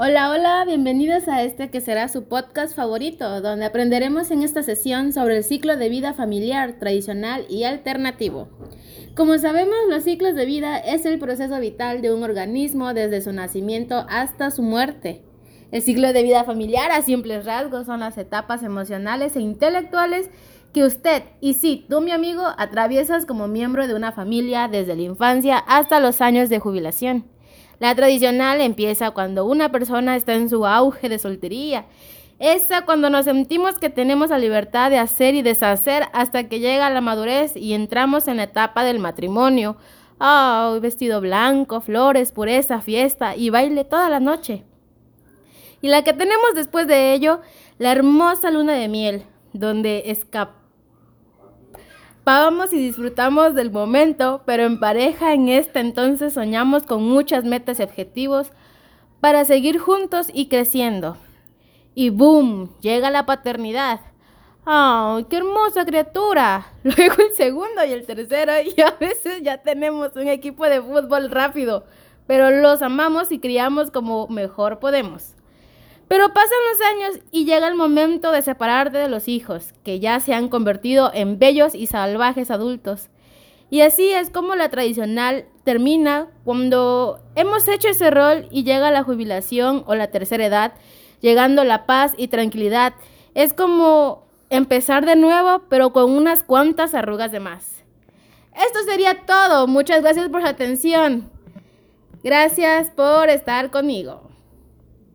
Hola, hola, bienvenidos a este que será su podcast favorito, donde aprenderemos en esta sesión sobre el ciclo de vida familiar, tradicional y alternativo. Como sabemos, los ciclos de vida es el proceso vital de un organismo desde su nacimiento hasta su muerte. El ciclo de vida familiar, a simples rasgos, son las etapas emocionales e intelectuales que usted, y sí, tú mi amigo, atraviesas como miembro de una familia desde la infancia hasta los años de jubilación. La tradicional empieza cuando una persona está en su auge de soltería. Esa cuando nos sentimos que tenemos la libertad de hacer y deshacer hasta que llega la madurez y entramos en la etapa del matrimonio. Oh, vestido blanco, flores, pureza, fiesta y baile toda la noche. Y la que tenemos después de ello, la hermosa luna de miel, donde escapamos Vamos y disfrutamos del momento, pero en pareja en este entonces soñamos con muchas metas y objetivos para seguir juntos y creciendo. Y boom, llega la paternidad. ¡Ay, qué hermosa criatura! Luego el segundo y el tercero y a veces ya tenemos un equipo de fútbol rápido, pero los amamos y criamos como mejor podemos. Pero pasan los años y llega el momento de separarte de los hijos, que ya se han convertido en bellos y salvajes adultos. Y así es como la tradicional termina cuando hemos hecho ese rol y llega la jubilación o la tercera edad, llegando la paz y tranquilidad. Es como empezar de nuevo, pero con unas cuantas arrugas de más. Esto sería todo. Muchas gracias por su atención. Gracias por estar conmigo.